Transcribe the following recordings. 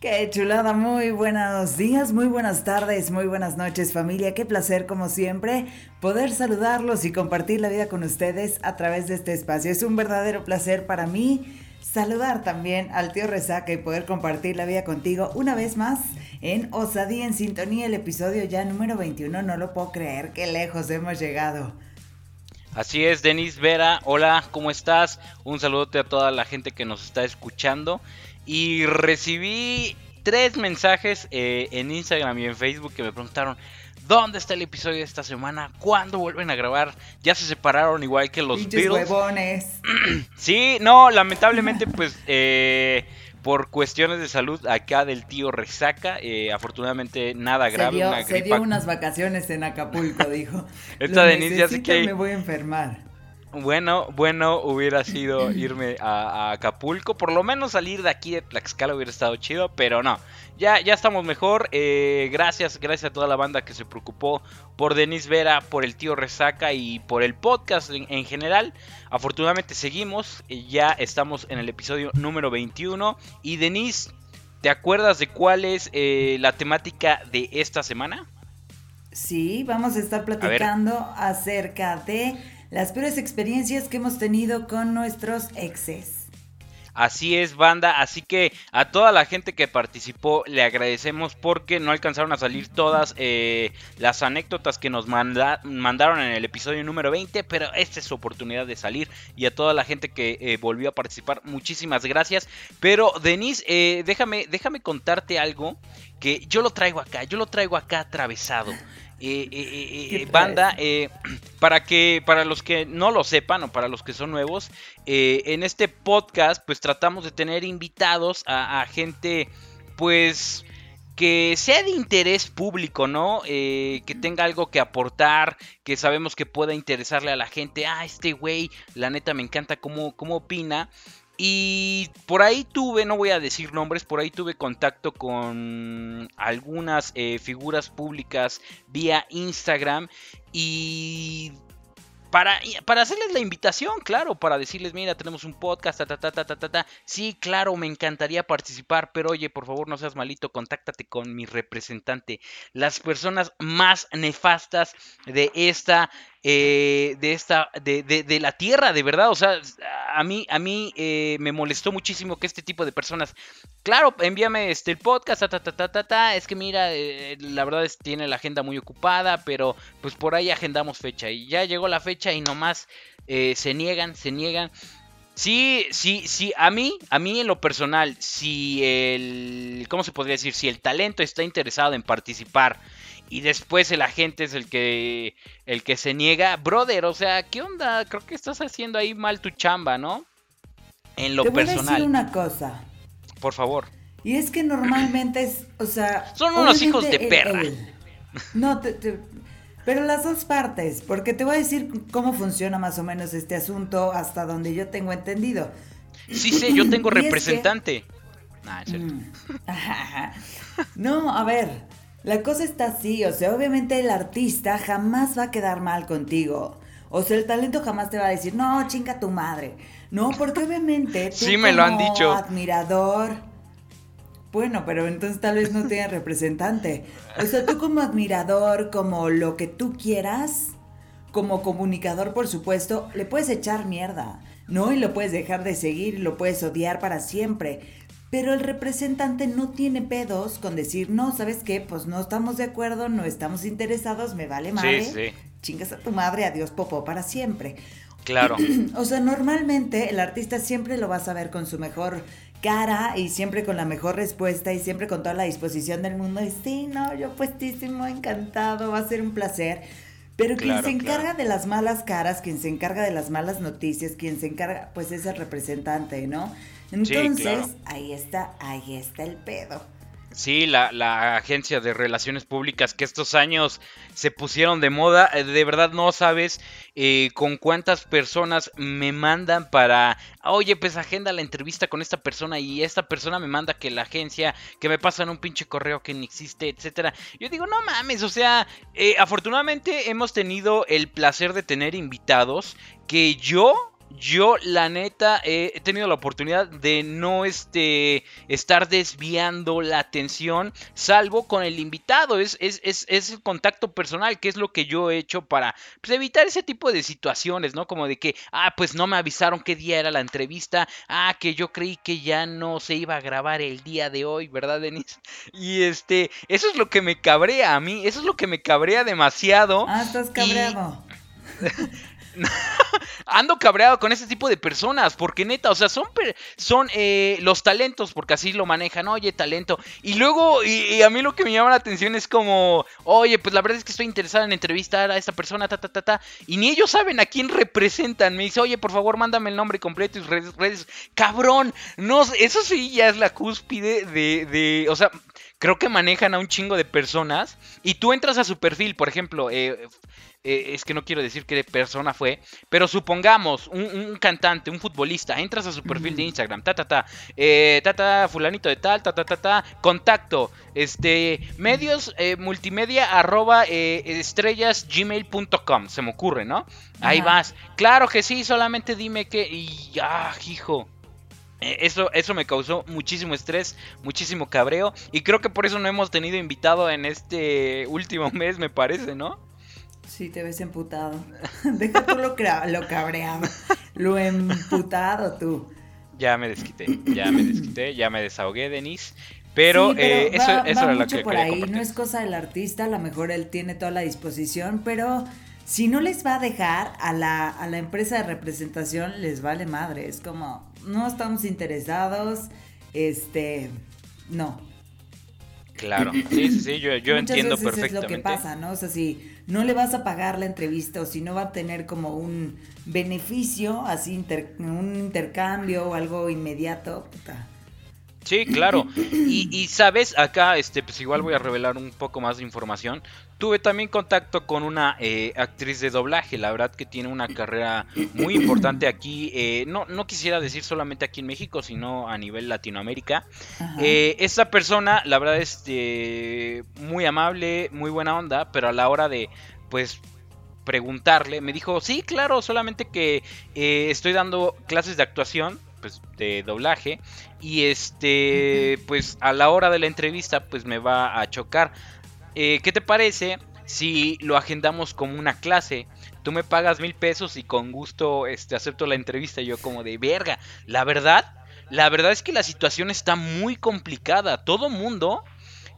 Qué chulada, muy buenos días, muy buenas tardes, muy buenas noches familia, qué placer como siempre poder saludarlos y compartir la vida con ustedes a través de este espacio. Es un verdadero placer para mí saludar también al tío Resaca y poder compartir la vida contigo una vez más en Osadía en Sintonía, el episodio ya número 21, no lo puedo creer, qué lejos hemos llegado. Así es, Denis Vera, hola, ¿cómo estás? Un saludote a toda la gente que nos está escuchando y recibí tres mensajes eh, en Instagram y en Facebook que me preguntaron, ¿dónde está el episodio de esta semana? ¿Cuándo vuelven a grabar? Ya se separaron igual que los Beatles. huevones. sí, no, lamentablemente pues... Eh, por cuestiones de salud acá del tío resaca, eh, afortunadamente nada grave. Se dio, unas vacaciones en Acapulco, dijo. Esta Denise ya sé que... Me voy a enfermar. Bueno, bueno hubiera sido irme a, Acapulco, por lo menos salir de aquí de Tlaxcala hubiera estado chido, pero no, ya, ya estamos mejor. Eh, gracias, gracias a toda la banda que se preocupó por Denis Vera, por el tío Resaca y por el podcast en, general. Afortunadamente seguimos, eh, ya estamos en el episodio número 21 y Denis, ¿te acuerdas de cuál es eh, la temática de esta semana? Sí, vamos a estar platicando acerca de las peores experiencias que hemos tenido con nuestros exes. Así es, banda. Así que a toda la gente que participó le agradecemos porque no alcanzaron a salir todas eh, las anécdotas que nos mandaron en el episodio número 20. Pero esta es su oportunidad de salir. Y a toda la gente que eh, volvió a participar, muchísimas gracias. Pero, Denise, eh, déjame, déjame contarte algo que yo lo traigo acá. Yo lo traigo acá atravesado. Eh, eh, eh, banda, para que para los que no lo sepan o para los que son nuevos, en este podcast pues tratamos de tener invitados a, gente pues que sea de interés público, ¿no? que tenga algo que aportar, que sabemos que pueda interesarle a la gente. Ah, este güey, la neta me encanta cómo, cómo opina. Y por ahí tuve, no voy a decir nombres, por ahí tuve contacto con algunas eh, figuras públicas vía Instagram y para, para, hacerles la invitación, claro, para decirles, mira, tenemos un podcast, ta, ta, ta, ta, ta, ta, Sí, claro, me encantaría participar, pero oye, por favor, no seas malito, contáctate con mi representante. Las personas más nefastas de esta eh, de esta, de, de, la tierra, de verdad. O sea, a mí, a mí eh, me molestó muchísimo que este tipo de personas, claro, envíame este el podcast, ta, ta, ta, ta, es que mira, eh, la verdad es tiene la agenda muy ocupada, pero pues por ahí agendamos fecha y ya llegó la fecha y nomás se niegan, se niegan. Sí, sí, sí, a mí, a mí en lo personal, si el, ¿cómo se podría decir? Si el talento está interesado en participar y después el agente es el que el que se niega, brother, o sea, ¿qué onda? Creo que estás haciendo ahí mal tu chamba, ¿no? En lo personal. Te voy a decir una cosa. Por favor. Y es que normalmente es, o sea, son unos hijos de perra. no, pero las dos partes, porque te voy a decir cómo funciona más o menos este asunto hasta donde yo tengo entendido. Sí, sí, yo tengo representante. Mm. no, a ver, la cosa está así, o sea, obviamente el artista jamás va a quedar mal contigo. O sea, el talento jamás te va a decir, no, chinga tu madre. No, porque obviamente tú sí me lo han dicho. admirador. Bueno, pero entonces tal vez no tienes representante. O sea, tú como admirador, como lo que tú quieras, como comunicador, por supuesto, le puedes echar mierda, ¿no? Y lo puedes dejar de seguir, y lo puedes odiar para siempre. Pero el representante no tiene pedos con decir, no, ¿sabes qué? Pues no estamos de acuerdo, no estamos interesados, me vale madre. Sí, sí. Chingas a tu madre, adiós popó para siempre. Claro. o sea, normalmente el artista siempre lo vas a ver con su mejor cara y siempre con la mejor respuesta y siempre con toda la disposición del mundo. Y sí, no, yo puestísimo, encantado, va a ser un placer. Pero quien se encarga de las malas caras, quien se encarga de las malas noticias, quien se encarga, pues es el representante, ¿no? Entonces, ahí está, ahí está el pedo. Sí, la, la, agencia de relaciones públicas que estos años se pusieron de moda, eh, de verdad no sabes eh, con cuántas personas me mandan para, oye, pues agenda la entrevista con esta persona y esta persona me manda que la agencia, que me pasan un pinche correo que ni existe, etcétera. Yo digo, no mames, o sea, eh, afortunadamente hemos tenido el placer de tener invitados que yo yo, la neta, he tenido la oportunidad de no este, estar desviando la atención, salvo con el invitado. Es, es, es, es, el contacto personal, que es lo que yo he hecho para pues, evitar ese tipo de situaciones, ¿no? Como de que, ah, pues no me avisaron qué día era la entrevista, ah, que yo creí que ya no se iba a grabar el día de hoy, ¿verdad, Denise? Y este, eso es lo que me cabrea a mí, eso es lo que me cabrea demasiado. Ah, estás cabreado. ando cabreado con ese tipo de personas, porque neta, o sea, son, son eh, los talentos, porque así lo manejan, oye, talento. Y luego, y, a mí lo que me llama la atención es como, oye, pues la verdad es que estoy interesada en entrevistar a esta persona, ta, ta, ta, ta. Y ni ellos saben a quién representan. Me dice, oye, por favor, mándame el nombre completo y redes, redes. Cabrón, no, eso sí ya es la cúspide de, de, o sea, creo que manejan a un chingo de personas y tú entras a su perfil, por ejemplo, eh, eh, es que no quiero decir qué persona fue, pero supongamos un, cantante, un futbolista, entras a su perfil de Instagram, ta ta ta, eh, ta ta fulanito de tal, ta ta ta ta, contacto, este, medios eh, multimedia arroba estrellas gmail.com, se me ocurre, ¿no? Ahí vas, claro que sí, solamente dime que, y ah, hijo. Eso, eso me causó muchísimo estrés, muchísimo cabreo. Y creo que por eso no hemos tenido invitado en este último mes, me parece, ¿no? Sí, te ves emputado. Deja tú lo, lo cabreado. Lo emputado tú. Ya me desquité, ya me desquité, ya me desahogué, Denise. Pero, eh, eso, eso era lo que por ahí. No es cosa del artista, a lo mejor él tiene toda la disposición, pero si no les va a dejar a la, a la empresa de representación, les vale madre. Es como, no estamos interesados, este, no. Claro, sí, sí, sí, yo, yo entiendo perfectamente. Es lo que pasa, ¿no? O sea, si no le vas a pagar la entrevista o si no va a tener como un beneficio, así un intercambio o algo inmediato, puta. Sí, claro. Y, y, sabes, acá, este, pues igual voy a revelar un poco más de información. Tuve también contacto con una eh, actriz de doblaje, la verdad que tiene una carrera muy importante aquí, eh, no, no quisiera decir solamente aquí en México, sino a nivel Latinoamérica. Eh, esta persona, la verdad, es este, muy amable, muy buena onda, pero a la hora de, pues, preguntarle, me dijo, sí, claro, solamente que estoy dando clases de actuación pues de doblaje y este pues a la hora de la entrevista pues me va a chocar eh, ¿qué te parece si lo agendamos como una clase? Tú me pagas mil pesos y con gusto este, acepto la entrevista. Yo como de verga. La verdad, la verdad es que la situación está muy complicada. Todo mundo,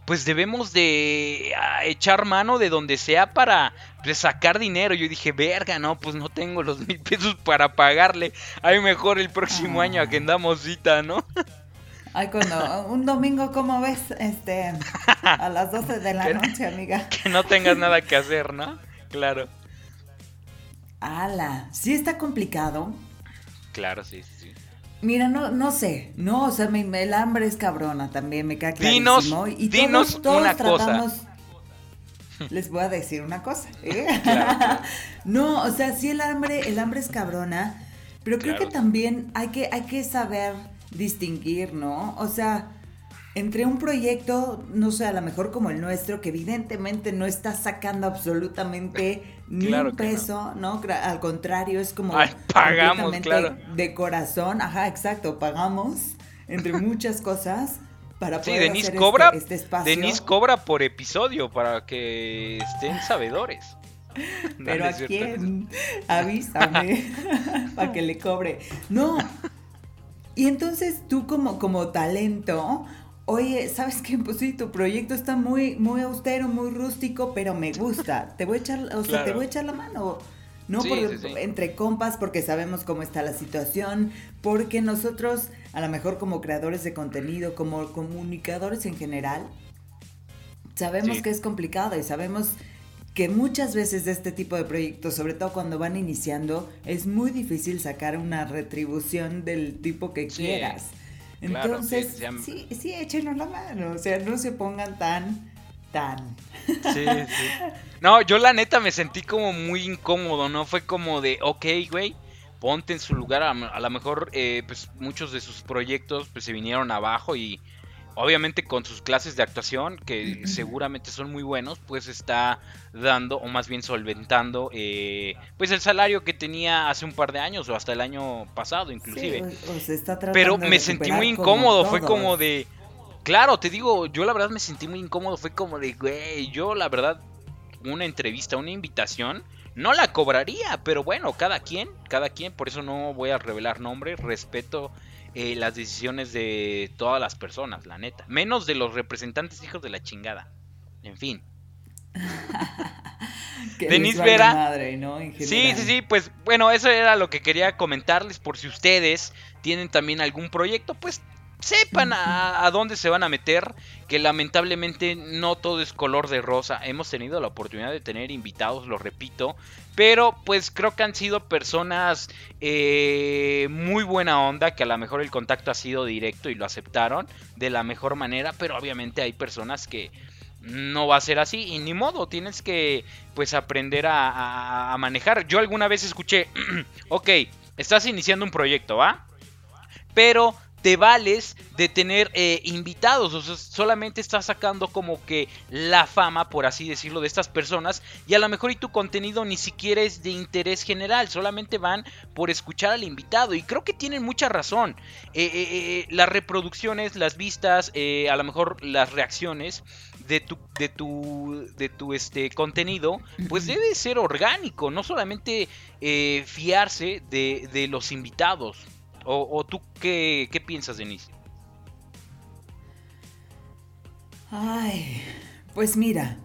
pues debemos de echar mano de donde sea para pues, sacar dinero. Yo dije, verga, no, pues no tengo los mil pesos para pagarle. Hay mejor el próximo año ah. agendamos cita, ¿no? Ay, cuando un domingo, ¿cómo ves? Este, a las 12 de la noche, amiga. Que no tengas nada que hacer, ¿no? Claro. Ala, sí está complicado. Claro, sí, sí. Mira, no, no sé, no, o sea, el hambre es cabrona también, me queda clarísimo. Dinos, y dinos una tratamos, cosa. Les voy a decir una cosa. ¿eh? no, o sea, sí el hambre, el hambre es cabrona, pero creo que también hay que, hay que saber distinguir, ¿no? O sea, entre un proyecto, no sé, a lo mejor como el nuestro, que evidentemente no está sacando absolutamente ni un peso, no. Al contrario, es como pagamos, claro. de corazón, ajá, exacto, pagamos entre muchas cosas para poder sí, Denise hacer cobra, este, este espacio. Denise cobra por episodio para que estén sabedores. Pero a quién, avísame para que le cobre. No, y entonces tú como, como talento, oye, ¿sabes qué? Pues sí, tu proyecto está muy, muy austero, muy rústico, pero me gusta. Te voy a echar, o sea, te voy a echar la mano. No entre compas, porque sabemos cómo está la situación, porque nosotros, a lo mejor como creadores de contenido, como comunicadores en general, sabemos que es complicado y sabemos que muchas veces de este tipo de proyectos, sobre todo cuando van iniciando, es muy difícil sacar una retribución del tipo que quieras. Entonces, sí, sí, échenos la mano, o sea, no se pongan tan, tan. Sí, sí. No, yo la neta me sentí como muy incómodo, ¿no? Fue como de, ok, güey, ponte en su lugar, a, lo mejor, eh, pues muchos de sus proyectos, pues se vinieron abajo y obviamente con sus clases de actuación, que seguramente son muy buenos, pues está dando, o más bien solventando, eh, pues el salario que tenía hace un par de años, o hasta el año pasado inclusive. Pero me sentí muy incómodo, fue como de... Claro, te digo, yo la verdad me sentí muy incómodo, fue como de, güey, yo la verdad, una entrevista, una invitación, no la cobraría, pero bueno, cada quien, cada quien, por eso no voy a revelar nombres, respeto eh, las decisiones de todas las personas, la neta. Menos de los representantes hijos de la chingada. En fin. Denise Vera. sí, sí, sí, pues bueno, eso era lo que quería comentarles por si ustedes tienen también algún proyecto, pues sepan a, dónde se van a meter, que lamentablemente no todo es color de rosa. Hemos tenido la oportunidad de tener invitados, lo repito, pero pues creo que han sido personas eh, muy buena onda, que a lo mejor el contacto ha sido directo y lo aceptaron de la mejor manera, pero obviamente hay personas que no va a ser así y ni modo, tienes que pues aprender a, a manejar. Yo alguna vez escuché, ok, estás iniciando un proyecto, ¿va? Pero te vales de tener eh, invitados, o sea, solamente estás sacando como que la fama, por así decirlo, de estas personas y a lo mejor y tu contenido ni siquiera es de interés general, solamente van por escuchar al invitado y creo que tienen mucha razón. Eh, eh, las reproducciones, las vistas, a lo mejor las reacciones de tu, de tu, de tu este, contenido, pues debe ser orgánico, no solamente fiarse de, de los invitados. ¿O, tú qué, qué piensas, Denise? Ay, pues mira,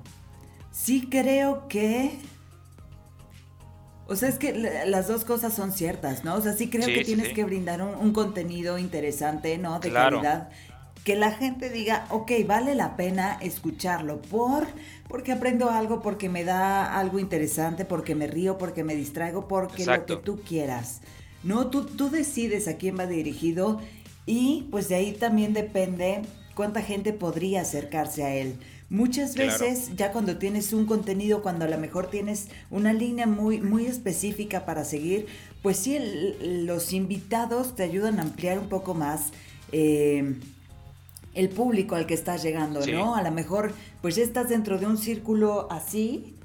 sí creo que... O sea, es que las dos cosas son ciertas, ¿no? O sea, sí creo que tienes que brindar un, contenido interesante, ¿no? De calidad. Que la gente diga, ok, vale la pena escucharlo por, porque aprendo algo, porque me da algo interesante, porque me río, porque me distraigo, porque lo que tú quieras. No, tú, tú decides a quién va dirigido y pues de ahí también depende cuánta gente podría acercarse a él. Muchas veces ya cuando tienes un contenido, cuando a lo mejor tienes una línea muy, muy específica para seguir, pues sí, los invitados te ayudan a ampliar un poco más eh, el público al que estás llegando, ¿no? A lo mejor pues ya estás dentro de un círculo así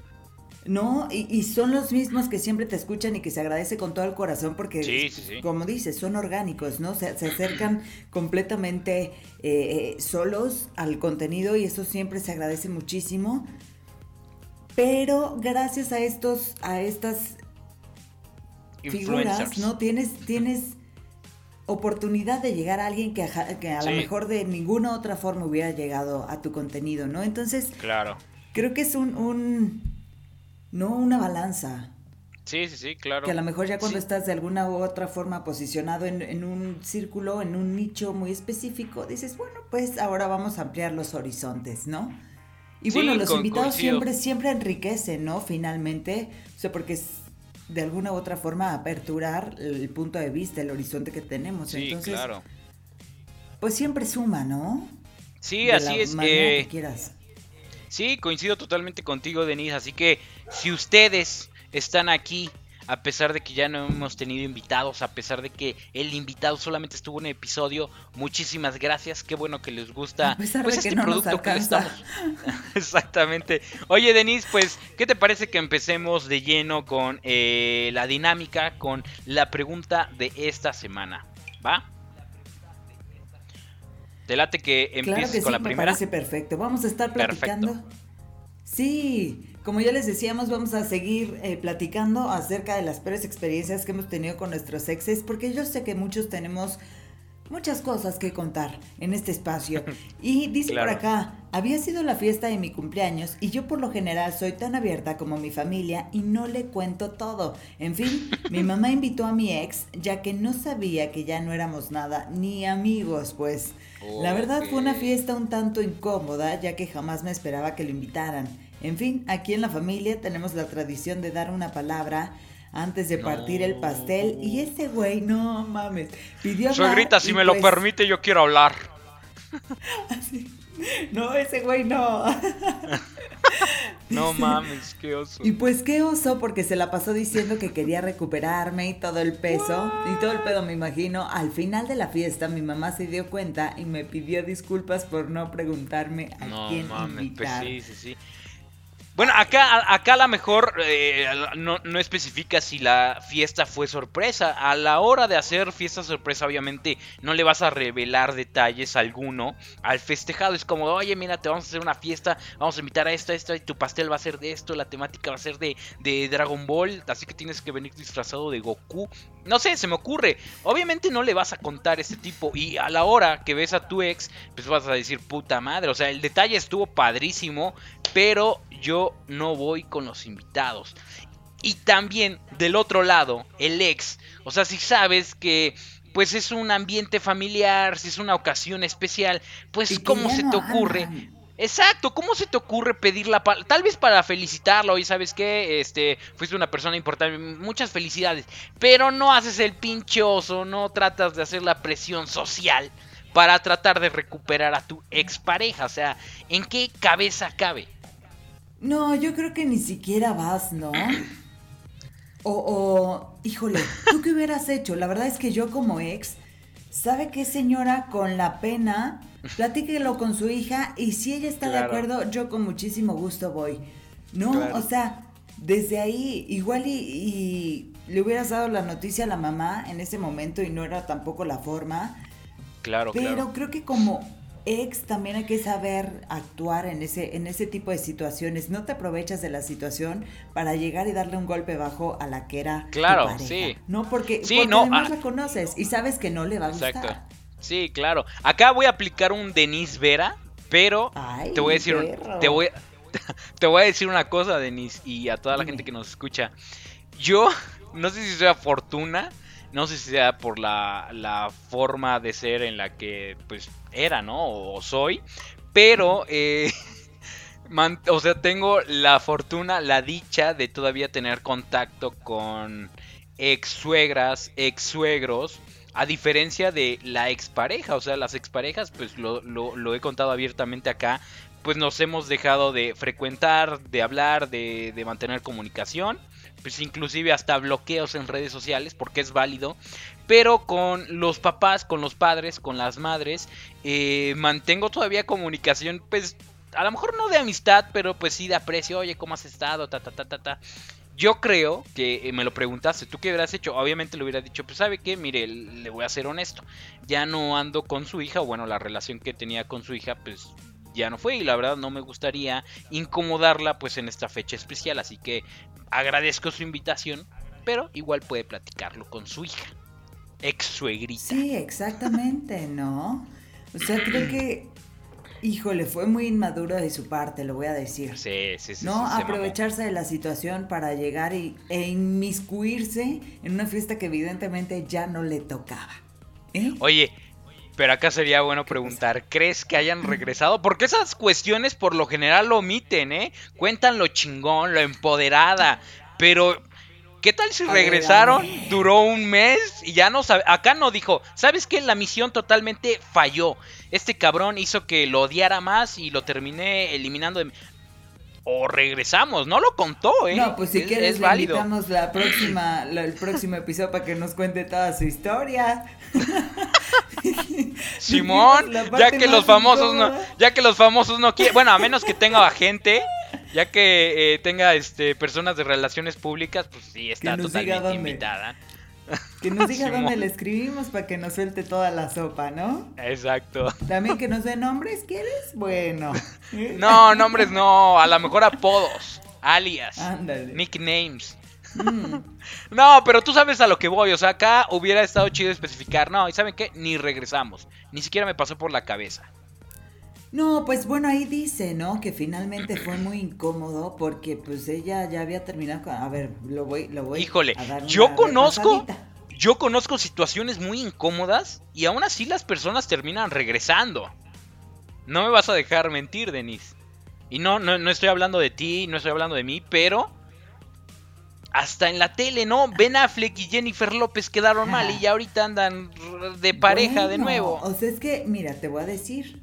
¿no? Y, son los mismos que siempre te escuchan y que se agradece con todo el corazón porque, como dices, son orgánicos, ¿no? Se, se acercan completamente eh, solos al contenido y eso siempre se agradece muchísimo. Pero gracias a estos, a estas figuras, ¿no? Tienes, tienes oportunidad de llegar a alguien que a, que a lo mejor de ninguna otra forma hubiera llegado a tu contenido, ¿no? Entonces, claro. creo que es un no una balanza. Sí, sí, sí, claro. Que a lo mejor ya cuando estás de alguna u otra forma posicionado en, un círculo, en un nicho muy específico, dices, bueno, pues ahora vamos a ampliar los horizontes, ¿no? Y bueno, los invitados siempre, siempre enriquecen, ¿no? Finalmente, o sea, porque es de alguna u otra forma aperturar el punto de vista, el horizonte que tenemos. Sí, Entonces, claro. Pues siempre suma, ¿no? Sí, así es. que quieras. Sí, coincido totalmente contigo, Denise. Así que si ustedes están aquí, a pesar de que ya no hemos tenido invitados, a pesar de que el invitado solamente estuvo en un episodio, muchísimas gracias. Qué bueno que les gusta pues este producto que estamos. Exactamente. Oye, Denise, pues, ¿qué te parece que empecemos de lleno con eh, la dinámica, con la pregunta de esta semana? ¿Va? ¿Te late que empieces con la primera? Me parece perfecto. Vamos a estar platicando. Sí, como ya les decíamos, vamos a seguir eh, platicando acerca de las peores experiencias que hemos tenido con nuestros exes, porque yo sé que muchos tenemos muchas cosas que contar en este espacio. Y dice por acá, había sido la fiesta de mi cumpleaños y yo por lo general soy tan abierta como mi familia y no le cuento todo. En fin, mi mamá invitó a mi ex ya que no sabía que ya no éramos nada ni amigos, pues. La verdad fue una fiesta un tanto incómoda ya que jamás me esperaba que lo invitaran. En fin, aquí en la familia tenemos la tradición de dar una palabra antes de partir el pastel y ese güey, no mames, pidió Suegrita, si me lo pues permite, yo quiero hablar. No, ese güey no. no mames, qué oso. Y pues qué oso, porque se la pasó diciendo que quería recuperarme y todo el peso. Y todo el pedo, me imagino. Al final de la fiesta, mi mamá se dio cuenta y me pidió disculpas por no preguntarme a no, quién mames, pues invitar. sí, sí, sí. Bueno, acá, acá a lo mejor eh, no, no, especifica si la fiesta fue sorpresa. A la hora de hacer fiesta sorpresa, obviamente no le vas a revelar detalles alguno al festejado. Es como, oye, mira, te vamos a hacer una fiesta, vamos a invitar a esto, a esto, y tu pastel va a ser de esto, la temática va a ser de, de Dragon Ball, así que tienes que venir disfrazado de Goku. No sé, se me ocurre. Obviamente no le vas a contar este tipo. Y a la hora que ves a tu ex, pues vas a decir, puta madre. O sea, el detalle estuvo padrísimo, pero yo no voy con los invitados. Y también del otro lado, el ex. O sea, si sabes que pues es un ambiente familiar, si es una ocasión especial, pues ¿cómo se te ocurre? Exacto, ¿cómo se te ocurre pedirla? Tal vez para felicitarlo y sabes que este, fuiste una persona importante, muchas felicidades, pero no haces el pinchoso, no tratas de hacer la presión social para tratar de recuperar a tu expareja, o sea, ¿en qué cabeza cabe? No, yo creo que ni siquiera vas, ¿no? O, o, híjole, ¿tú qué hubieras hecho? La verdad es que yo como ex, ¿sabe qué señora con la pena? Platíquelo con su hija y si ella está de acuerdo, yo con muchísimo gusto voy. ¿No? O sea, desde ahí, igual y, y, le hubieras dado la noticia a la mamá en ese momento y no era tampoco la forma. Claro, Pero creo que como ex también hay que saber actuar en ese, en ese tipo de situaciones. No te aprovechas de la situación para llegar y darle un golpe bajo a la que era. Claro, tu pareja. sí. No, porque, sí, porque no, además ah. la conoces y sabes que no le va a Exacto. gustar. Sí, claro. Acá voy a aplicar un Denise Vera, pero Ay, te voy a decir, te voy, te voy a decir una cosa, Denise, y a toda la Dime. gente que nos escucha. Yo no sé si sea fortuna, no sé si sea por la, la forma de ser en la que pues era, ¿no? O soy, pero eh, o sea, tengo la fortuna, la dicha de todavía tener contacto con ex suegras, ex suegros. A diferencia de la expareja, o sea, las exparejas, pues lo, lo- lo he contado abiertamente acá, pues nos hemos dejado de frecuentar, de hablar, de, de mantener comunicación, pues inclusive hasta bloqueos en redes sociales, porque es válido. Pero con los papás, con los padres, con las madres, eh, mantengo todavía comunicación, pues a lo mejor no de amistad, pero pues sí de aprecio, oye, ¿cómo has estado? Ta, ta, ta, ta, ta. Yo creo que eh, me lo preguntaste, ¿tú qué hubieras hecho? Obviamente le hubiera dicho, pues sabe qué, mire, le voy a ser honesto, ya no ando con su hija, bueno, la relación que tenía con su hija, pues ya no fue y la verdad no me gustaría incomodarla pues en esta fecha especial, así que agradezco su invitación, pero igual puede platicarlo con su hija, ex suegrita. Sí, exactamente, ¿no? O sea, creo que, híjole, fue muy inmaduro de su parte, lo voy a decir. Sí, sí, sí. No sí, aprovecharse de la situación para llegar y, e inmiscuirse en una fiesta que evidentemente ya no le tocaba. ¿Eh? Oye, pero acá sería bueno preguntar, ¿crees que hayan regresado? Porque esas cuestiones por lo general lo omiten, ¿eh? Cuentan lo chingón, lo empoderada, pero ¿qué tal si regresaron? Duró un mes y ya no sabe, acá no dijo, ¿sabes qué? La misión totalmente falló. Este cabrón hizo que lo odiara más y lo terminé eliminando de O regresamos, no lo contó, ¿eh? No, pues si Es- quieres es le válido. invitamos la próxima, la- el próximo episodio para que nos cuente toda su historia. Simón, ya que los famosos no, ya que los famosos no quieren, bueno, a menos que tenga gente, ya que eh, tenga este personas de relaciones públicas, pues sí está totalmente invitada. Que nos diga dónde le escribimos para que nos suelte toda la sopa, ¿no? Exacto. También que nos dé nombres, ¿quieres? Bueno. No, nombres no, a lo mejor apodos, alias, Ándale. nicknames. Mm. No, pero tú sabes a lo que voy, o sea, acá hubiera estado chido especificar, no, y saben qué, ni regresamos, ni siquiera me pasó por la cabeza. No, pues bueno, ahí dice, ¿no? Que finalmente fue muy incómodo porque pues ella ya había terminado con... A ver, lo voy, lo voy Híjole, a dar yo conozco, repasadita. yo conozco situaciones muy incómodas y aún así las personas terminan regresando. No me vas a dejar mentir, Denise. Y no, no, no estoy hablando de ti, no estoy hablando de mí, pero hasta en la tele, ¿no? Ben Affleck y Jennifer López quedaron mal y ya ahorita andan de pareja de nuevo. O sea, es que, mira, te voy a decir.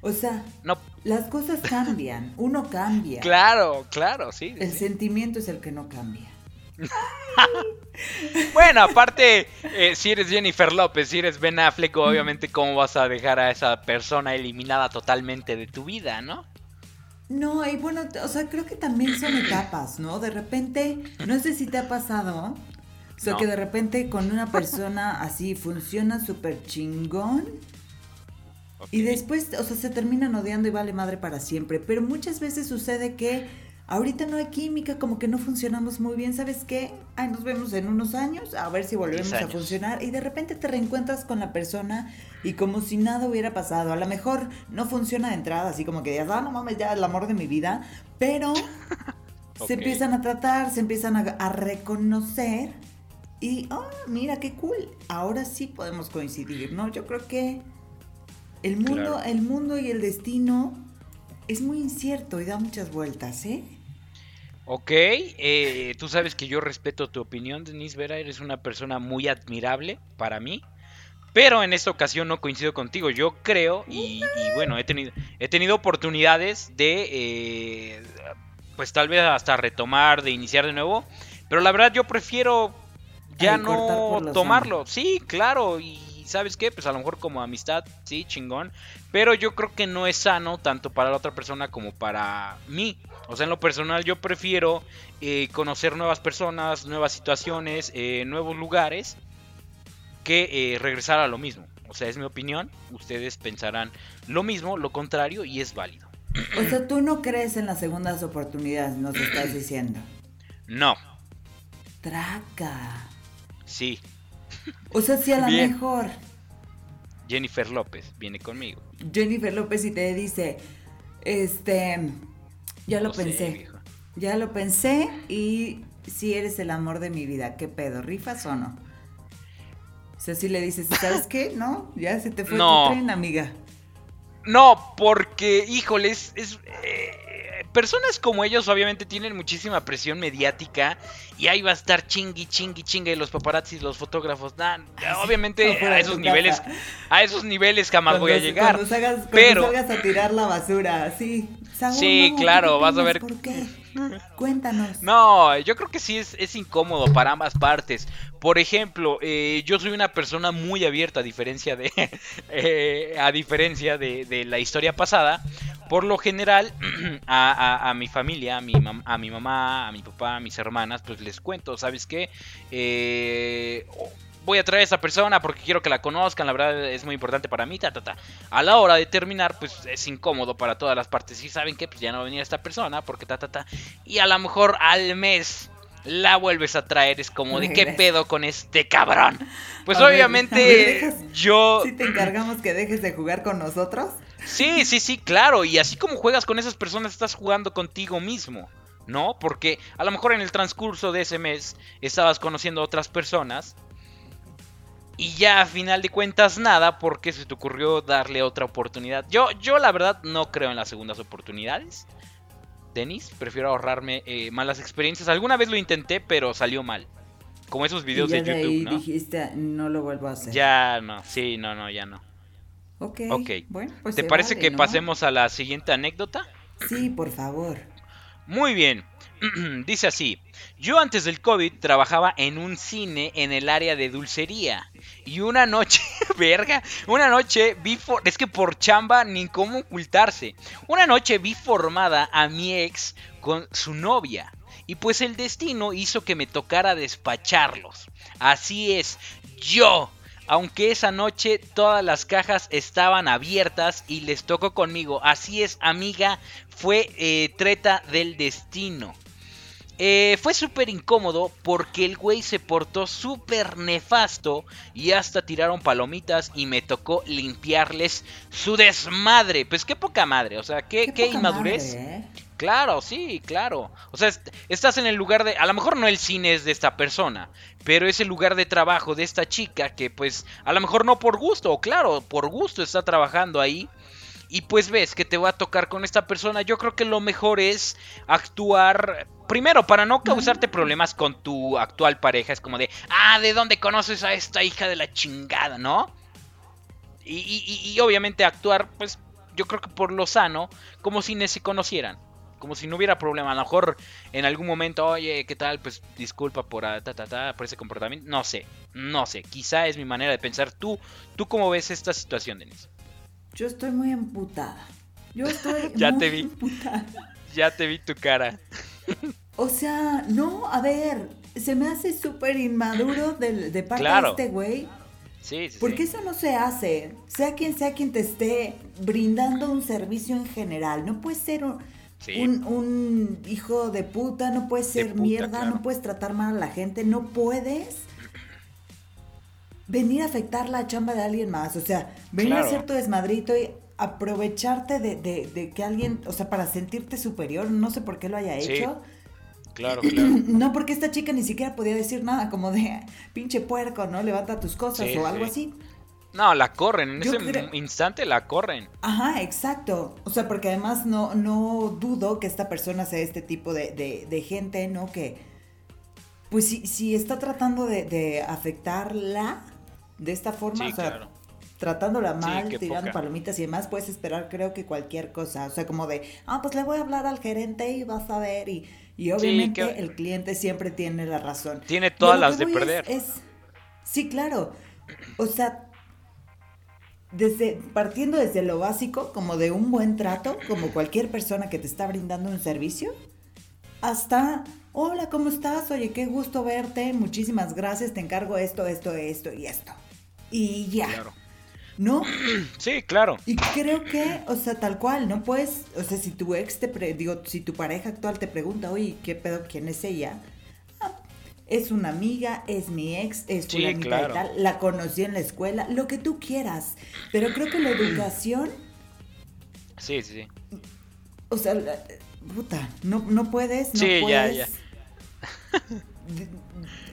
O sea, no. las cosas cambian, uno cambia. Claro, claro, sí. El sentimiento es el que no cambia. bueno, aparte, eh, si eres Jennifer López, si eres Ben Affleck, obviamente, ¿cómo vas a dejar a esa persona eliminada totalmente de tu vida, no? No, y bueno, o sea, creo que también son etapas, ¿no? De repente, no sé si te ha pasado, o sea, que de repente con una persona así funciona súper chingón. Y después, o sea, se terminan odiando y vale madre para siempre. Pero muchas veces sucede que ahorita no hay química, como que no funcionamos muy bien, ¿sabes qué? Ay, nos vemos en unos años, a ver si volvemos a funcionar y de repente te reencuentras con la persona y como si nada hubiera pasado. A lo mejor no funciona de entrada, así como que digas, ah, no mames, ya el amor de mi vida, pero se empiezan a tratar, se empiezan a, reconocer y, oh, mira qué cool, ahora sí podemos coincidir, ¿no? Yo creo que el mundo, el mundo y el destino es muy incierto y da muchas vueltas, ¿eh? Ok, eh, tú sabes que yo respeto tu opinión, Denise Vera, eres una persona muy admirable para mí, pero en esta ocasión no coincido contigo. Yo creo, y, bueno, he tenido, he tenido oportunidades de, eh, pues tal vez hasta retomar, de iniciar de nuevo, pero la verdad yo prefiero ya no tomarlo. Sí, claro, y ¿sabes qué? Pues a lo mejor como amistad, sí, chingón. Pero yo creo que no es sano tanto para la otra persona como para mí. O sea, en lo personal yo prefiero eh, conocer nuevas personas, nuevas situaciones, eh, nuevos lugares, que eh, regresar a lo mismo. O sea, es mi opinión. Ustedes pensarán lo mismo, lo contrario, y es válido. O sea, tú no crees en las segundas oportunidades, nos estás diciendo. No. Traca. Sí, o sea, si a lo mejor. Jennifer López viene conmigo. Jennifer López y te dice, este, ya lo pensé. ya lo pensé y si eres el amor de mi vida, ¿qué pedo? ¿Rifas o no? O sea, si le dices, ¿sabes qué? No, ya se te fue tu tren, amiga. No, porque, híjoles, es, eh, personas como ellos obviamente tienen muchísima presión mediática y ahí va a estar chingui, chingui, chingui los paparazzis, los fotógrafos. obviamente a esos niveles, a esos niveles jamás voy a llegar. Cuando salgas, pero salgas a tirar la basura, sí. sí, claro, vas a ver. ¿Por qué? Cuéntanos. No, yo creo que sí es, es incómodo para ambas partes. Por ejemplo, eh, yo soy una persona muy abierta a diferencia de, eh, a diferencia de, de, la historia pasada. Por lo general, a, a, mi familia, a mi, a mi mamá, a mi papá, a mis hermanas, pues les cuento, ¿sabes qué? Eh, voy a traer a esa persona porque quiero que la conozcan, la verdad es muy importante para mí, ta, ta, ta. A la hora de terminar, pues es incómodo para todas las partes. Y saben que pues ya no va a venir esta persona porque ta, ta, ta. Y a lo mejor al mes la vuelves a traer, es como de qué pedo con este cabrón. Pues obviamente yo... Si te encargamos que dejes de jugar con nosotros. Sí, sí, sí, claro. Y así como juegas con esas personas, estás jugando contigo mismo. ¿No? Porque a lo mejor en el transcurso de ese mes estabas conociendo a otras personas y ya a final de cuentas nada porque se te ocurrió darle otra oportunidad. Yo, yo la verdad no creo en las segundas oportunidades. Denis, prefiero ahorrarme eh, malas experiencias. Alguna vez lo intenté, pero salió mal. Como esos videos de, YouTube, ¿no? dijiste, no lo vuelvo a hacer. Ya no, sí, no, no, ya no. Ok. Bueno, pues ¿Te parece que pasemos a la siguiente anécdota? Sí, por favor. Muy bien. Dice así, yo antes del COVID trabajaba en un cine en el área de dulcería y una noche, verga, una noche vi, es que por chamba ni cómo ocultarse, una noche vi formada a mi ex con su novia y pues el destino hizo que me tocara despacharlos. Así es, yo aunque esa noche todas las cajas estaban abiertas y les tocó conmigo. Así es, amiga, fue eh, treta del destino. Eh, fue súper incómodo porque el güey se portó súper nefasto y hasta tiraron palomitas y me tocó limpiarles su desmadre. Pues qué poca madre, o sea, qué, qué, inmadurez. ¿eh? Claro, sí, claro. O sea, estás en el lugar de... A lo mejor no el cine es de esta persona, pero es el lugar de trabajo de esta chica que pues a lo mejor no por gusto, o claro, por gusto está trabajando ahí y pues ves que te va a tocar con esta persona, yo creo que lo mejor es actuar primero, para no causarte problemas con tu actual pareja, es como de, ah, ¿de dónde conoces a esta hija de la chingada, no? Y, obviamente actuar, pues, yo creo que por lo sano, como si ni se conocieran. Como si no hubiera problema. A lo mejor en algún momento, oye, ¿qué tal? Pues disculpa por, ah, ta, por ese comportamiento. No sé, no sé. Quizá es mi manera de pensar. ¿Tú, tú cómo ves esta situación, Denise? Yo estoy muy emputada. Yo estoy ya muy te vi. emputada. Ya te vi tu cara. o sea, no, a ver, se me hace súper inmaduro de, de parte de este güey. Sí, sí, Porque eso no se hace. Sea quien sea quien te esté brindando un servicio en general. No puedes ser un, un, hijo de puta, no puedes ser mierda, no puedes tratar mal a la gente, no puedes venir a afectar la chamba de alguien más. O sea, venir a hacer tu desmadrito y aprovecharte de, que alguien, o sea, para sentirte superior, no sé por qué lo haya hecho. Claro, claro. No, porque esta chica ni siquiera podía decir nada, como de pinche puerco, ¿no? Levanta tus cosas o algo así. No, la corren, en ese instante la corren. Ajá, exacto. O sea, porque además no, no dudo que esta persona sea este tipo de, gente, ¿no? Que, pues si, si está tratando de, afectarla de esta forma, o sea, tratándola mal, tirando palomitas y demás, puedes esperar creo que cualquier cosa. O sea, como de, ah, pues le voy a hablar al gerente y vas a ver. Y, y obviamente el cliente siempre tiene la razón. Tiene todas las de perder. sí, claro. O sea, desde, partiendo desde lo básico, como de un buen trato, como cualquier persona que te está brindando un servicio, hasta, hola, ¿cómo estás? Oye, qué gusto verte, muchísimas gracias, te encargo esto, esto, esto y esto. Y ya. ¿No? Sí, claro. Y creo que, o sea, tal cual, no puedes, o sea, si tu ex te, digo, si tu pareja actual te pregunta, oye, ¿qué pedo? ¿Quién es ella? Es una amiga, es mi ex, es sí, claro. tal, la conocí en la escuela, lo que tú quieras. Pero creo que la educación. Sí, sí, sí. O sea, puta, no, no puedes, no sí, ya, ya.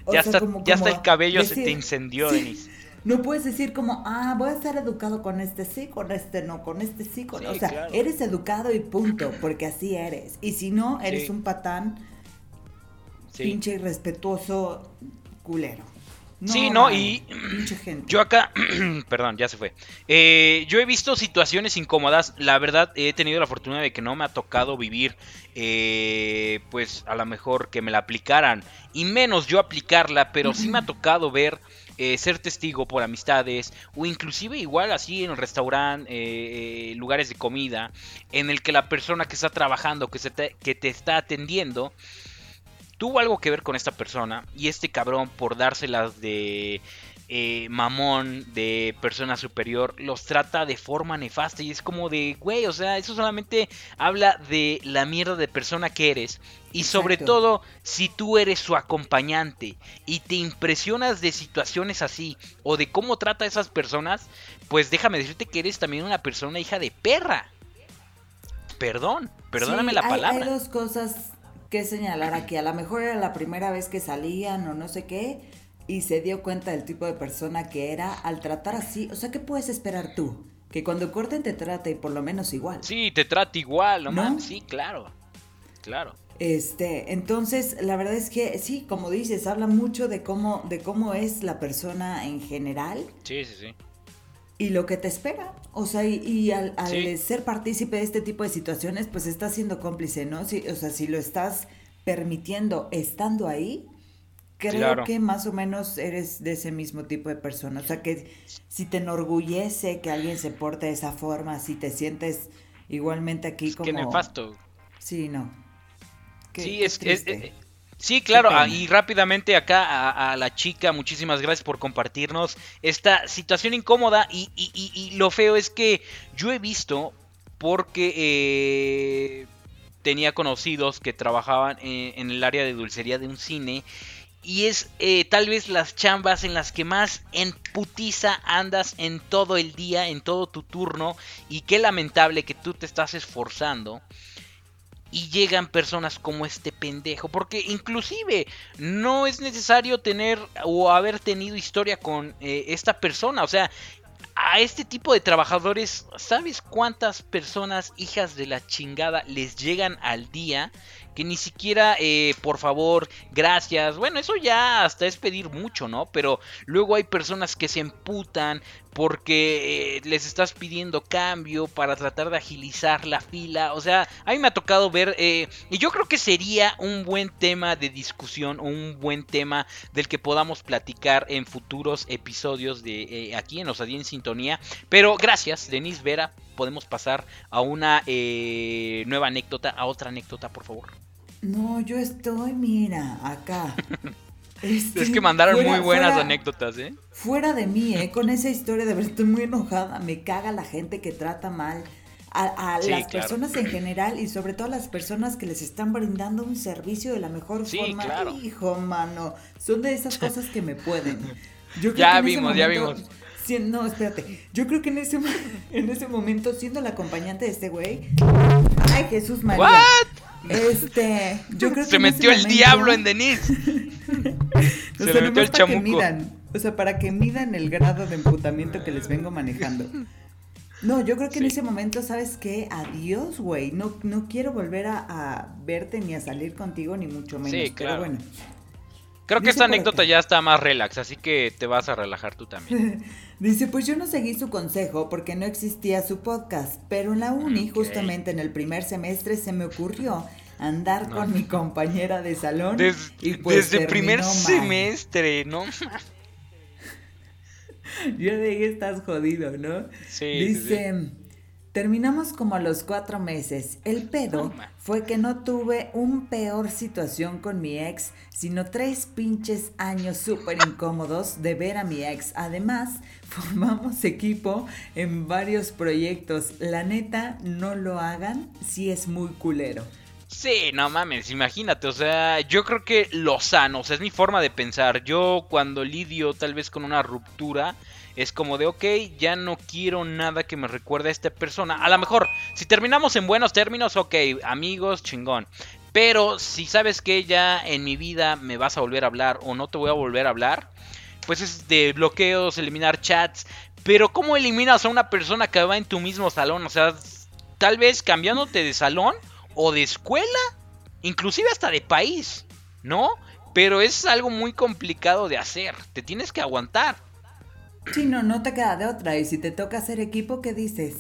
ya, está, ya el cabello se te incendió, Denise. No puedes decir como, ah, voy a ser educado con este sí, con este no, con este sí, con... o sea, eres educado y punto, porque así eres. Y si no, eres un patán pinche irrespetuoso culero. sí, no, y yo acá, perdón, ya se fue. Eh, yo he visto situaciones incómodas, la verdad he tenido la fortuna de que no me ha tocado vivir, eh, pues a lo mejor que me la aplicaran, y menos yo aplicarla, pero sí me ha tocado ver, eh, ser testigo por amistades, o inclusive igual así en el restaurante, lugares de comida, en el que la persona que está trabajando, que, se que te está atendiendo, tuvo algo que ver con esta persona y este cabrón por dárselas de eh, mamón, de persona superior, los trata de forma nefasta y es como de, güey, o sea, eso solamente habla de la mierda de persona que eres y sobre todo si tú eres su acompañante y te impresionas de situaciones así o de cómo trata a esas personas, pues déjame decirte que eres también una persona hija de perra. Perdón, perdóname la palabra. Hay dos cosas que señalar aquí. A lo mejor era la primera vez que salían o no sé qué y se dio cuenta del tipo de persona que era al tratar así. O sea, ¿qué puedes esperar tú? Que cuando corten te trate por lo menos igual. Sí, te trate igual, ¿no? Sí, claro. Claro. Este, entonces, la verdad es que sí, como dices, habla mucho de cómo, de cómo es la persona en general. Sí, sí, sí y lo que te espera. O sea, y, al, ser partícipe de este tipo de situaciones, pues estás siendo cómplice, ¿no? Si, o sea, si lo estás permitiendo estando ahí, creo que más o menos eres de ese mismo tipo de persona. O sea, que si te enorgullece que alguien se porte de esa forma, si te sientes igualmente aquí como... Qué nefasto. Sí, no. sí, es, es, Sí, claro, ah, y rápidamente acá a, la chica, muchísimas gracias por compartirnos esta situación incómoda y, y, lo feo es que yo he visto porque eh, tenía conocidos que trabajaban en, el área de dulcería de un cine y es eh, tal vez las chambas en las que más en putiza andas en todo el día, en todo tu turno y qué lamentable que tú te estás esforzando y llegan personas como este pendejo. Porque inclusive no es necesario tener o haber tenido historia con eh, esta persona. O sea, a este tipo de trabajadores, ¿sabes cuántas personas hijas de la chingada les llegan al día que ni siquiera, eh, por favor, gracias. Bueno, eso ya hasta es pedir mucho, ¿no? Pero luego hay personas que se emputan porque eh, les estás pidiendo cambio para tratar de agilizar la fila. O sea, a mí me ha tocado ver, eh, y yo creo que sería un buen tema de discusión, un buen tema del que podamos platicar en futuros episodios de aquí en Osadía en Sintonía. Pero gracias, Denise Vera, podemos pasar a una nueva anécdota, a otra anécdota, por favor. No, yo estoy, mira, acá. es que mandaron muy buenas anécdotas, ¿eh? Fuera de mí, ¿eh? Con esa historia, de verdad estoy muy enojada. Me caga la gente que trata mal a, las personas en general y sobre todo a las personas que les están brindando un servicio de la mejor sí, forma. Claro. Hijo, mano, son de esas cosas que me pueden. ya vimos, ya vimos. No, espérate. Yo creo que en ese, en ese momento, siendo la acompañante de este güey. Ay, Jesús María. ¿What? Este, yo creo que se metió el diablo en Denise. se le metió el chamuco. o sea, para que midan el grado de emputamiento que les vengo manejando. No, yo creo que en ese momento, ¿sabes qué? Adiós, güey. No, no quiero volver a, verte ni a salir contigo, ni mucho menos. Sí, claro. Pero bueno. Creo que esta anécdota ya está más relax, así que te vas a relajar tú también. Dice, pues yo no seguí su consejo porque no existía su podcast, pero en la uni, justamente en el primer semestre, se me ocurrió andar con mi compañera de salón. y pues desde primer semestre, ¿no? yo dije, estás jodido, ¿no? Sí. Dice... Terminamos como a los cuatro meses. El pedo fue que no tuve un peor situación con mi ex, sino tres pinches años súper incómodos de ver a mi ex. Además, formamos equipo en varios proyectos. La neta, no lo hagan si es muy culero. Sí, no mames, imagínate, o sea, yo creo que lo sano, o sea, es mi forma de pensar. Yo cuando lidio tal vez con una ruptura, es como de, ok, ya no quiero nada que me recuerde a esta persona. A lo mejor, si terminamos en buenos términos, ok, amigos, chingón. Pero si sabes que ya en mi vida me vas a volver a hablar o no te voy a volver a hablar, pues es de bloqueos, eliminar chats. Pero ¿cómo eliminas a una persona que va en tu mismo salón? O sea, tal vez cambiándote de salón o de escuela, inclusive hasta de país, ¿no? Pero es algo muy complicado de hacer, te tienes que aguantar. Sí, no, no te queda de otra. Y si te toca hacer equipo, ¿qué dices?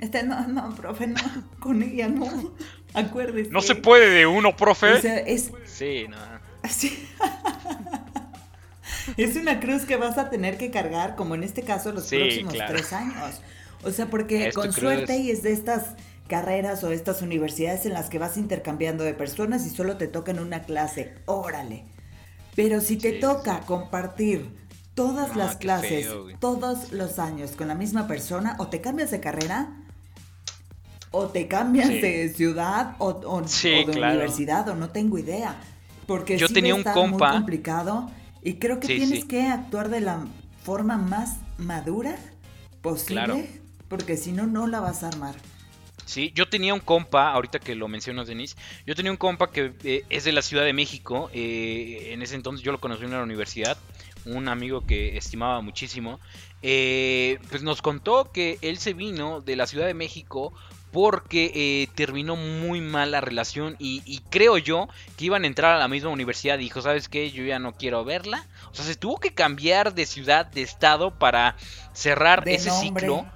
Este, no, no, profe, no, con ella no. Acuérdese. No se puede de uno, profe. O sea, es... Sí, no. es una cruz que vas a tener que cargar, como en este caso, los próximos tres años. O sea, porque con suerte y es de estas carreras o estas universidades en las que vas intercambiando de personas y solo te toca en una clase. Órale. Pero si te toca compartir todas las clases, todos los años con la misma persona, o te cambias de carrera, o te cambias de ciudad, o, de universidad, o no tengo idea. Porque yo tenía un compa. Muy complicado y creo que tienes que actuar de la forma más madura posible, porque si no, no la vas a armar. Sí, yo tenía un compa, ahorita que lo mencionas, Denise, yo tenía un compa que eh, es de la Ciudad de México, eh, en ese entonces yo lo conocí en la universidad, un amigo que estimaba muchísimo, eh, pues nos contó que él se vino de la Ciudad de México porque eh, terminó muy mal la relación y, creo yo que iban a entrar a la misma universidad. Dijo, ¿sabes qué? Yo ya no quiero verla. O sea, se tuvo que cambiar de ciudad, de estado para cerrar ese ciclo.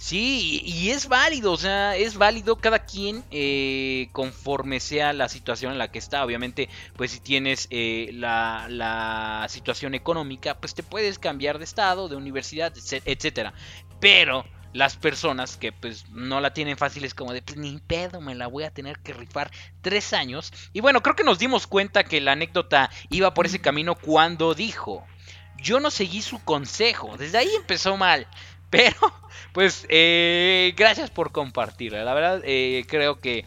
Sí, y es válido, o sea, es válido cada quien eh, conforme sea la situación en la que está. Obviamente, pues si tienes eh, la, la, situación económica, pues te puedes cambiar de estado, de universidad, etcétera. Pero las personas que pues no la tienen fácil es como de, pues ni pedo, me la voy a tener que rifar tres años. Y bueno, creo que nos dimos cuenta que la anécdota iba por ese camino cuando dijo, yo no seguí su consejo, desde ahí empezó mal. Pero, pues, eh, gracias por compartir. La verdad, eh, creo que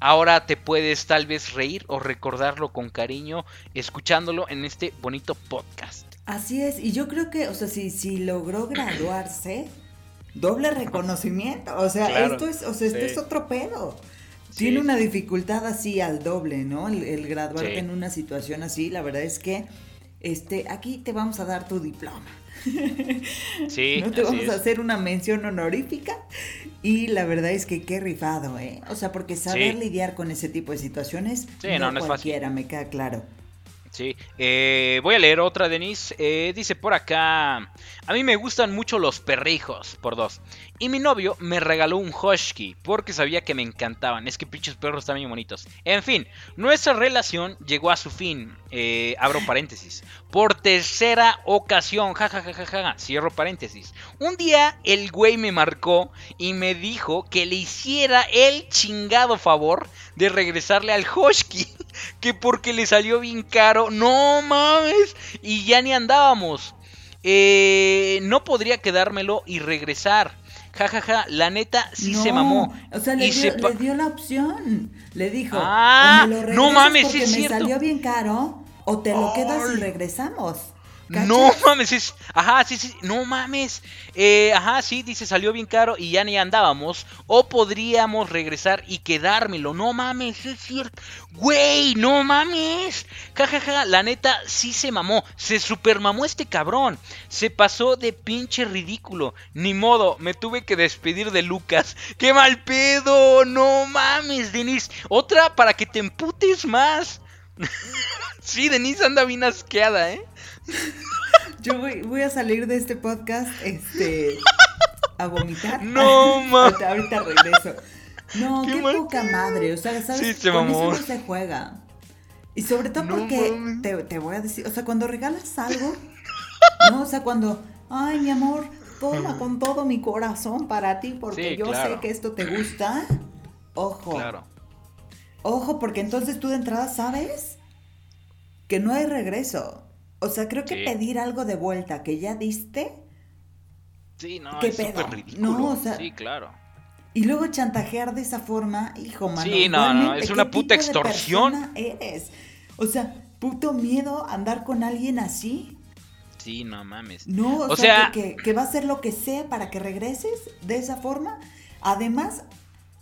ahora te puedes tal vez reír o recordarlo con cariño escuchándolo en este bonito podcast. Así es, y yo creo que, o sea, si, si logró graduarse, doble reconocimiento. O sea, esto es, o sea, esto es otro pedo. Tiene una dificultad así al doble, ¿no? El, graduarte en una situación así, la verdad es que este, aquí te vamos a dar tu diploma. Sí, no te vamos a hacer una mención honorífica. Y la verdad es que qué rifado, ¿eh? O sea, porque saber Sí. lidiar con ese tipo de situaciones, Sí, no, no es fácil. cualquiera, me queda claro. Sí, eh, voy a leer otra, Denise. Eh, dice por acá, a mí me gustan mucho los perrijos, por dos. Y mi novio me regaló un husky porque sabía que me encantaban. Es que pinches perros están bien bonitos. En fin, nuestra relación llegó a su fin. Eh, abro paréntesis. Por tercera ocasión, jajajajaja, cierro paréntesis. Un día el güey me marcó y me dijo que le hiciera el chingado favor de regresarle al husky. Que porque le salió bien caro. No mames. Y ya ni andábamos. Eh, no podría quedármelo y regresar. Ja, ja, ja. La neta sí se mamó. O sea, le Y dio, se le dio la opción. Le dijo, Ah, o me lo no mames, sí porque es me cierto. salió bien caro, o te lo quedas y regresamos. No mames, es. Ajá, sí, sí. No mames. Eh, ajá, sí, dice, salió bien caro y ya ni andábamos. O podríamos regresar y quedármelo. No mames, es cierto. Güey, no mames. Ja, ja, ja. La neta sí se mamó. Se super mamó este cabrón. Se pasó de pinche ridículo. Ni modo, me tuve que despedir de Lucas. ¡Qué mal pedo! No mames, Denise. Otra para que te emputes más. sí, Denise anda bien asqueada, ¿eh? Yo voy, voy a salir de este podcast, este, a vomitar. No, ma. ahorita, ahorita regreso. No, Qué poca madre, o sea, ¿sabes? Sí, se Con eso no se juega. Y sobre todo No porque, mames. te, te voy a decir, o sea, cuando regalas algo, no, o sea, cuando, ay, mi amor, toma con todo mi corazón para ti, porque Sí, yo claro. sé que esto te gusta, ojo. Claro. Ojo, porque entonces tú de entrada sabes que no hay regreso. O sea, creo que Sí. pedir algo de vuelta que ya diste Sí, no, ¿Qué es pedo? ridículo. No, o sea- sí, claro. y luego chantajear de esa forma, hijo, mano. Sí, no, no, es una ¿qué puta extorsión. eres? O sea, puto miedo andar con alguien así. Sí, no mames. No, o, O sea, sea- que, que- que va a hacer lo que sea para que regreses de esa forma. Además,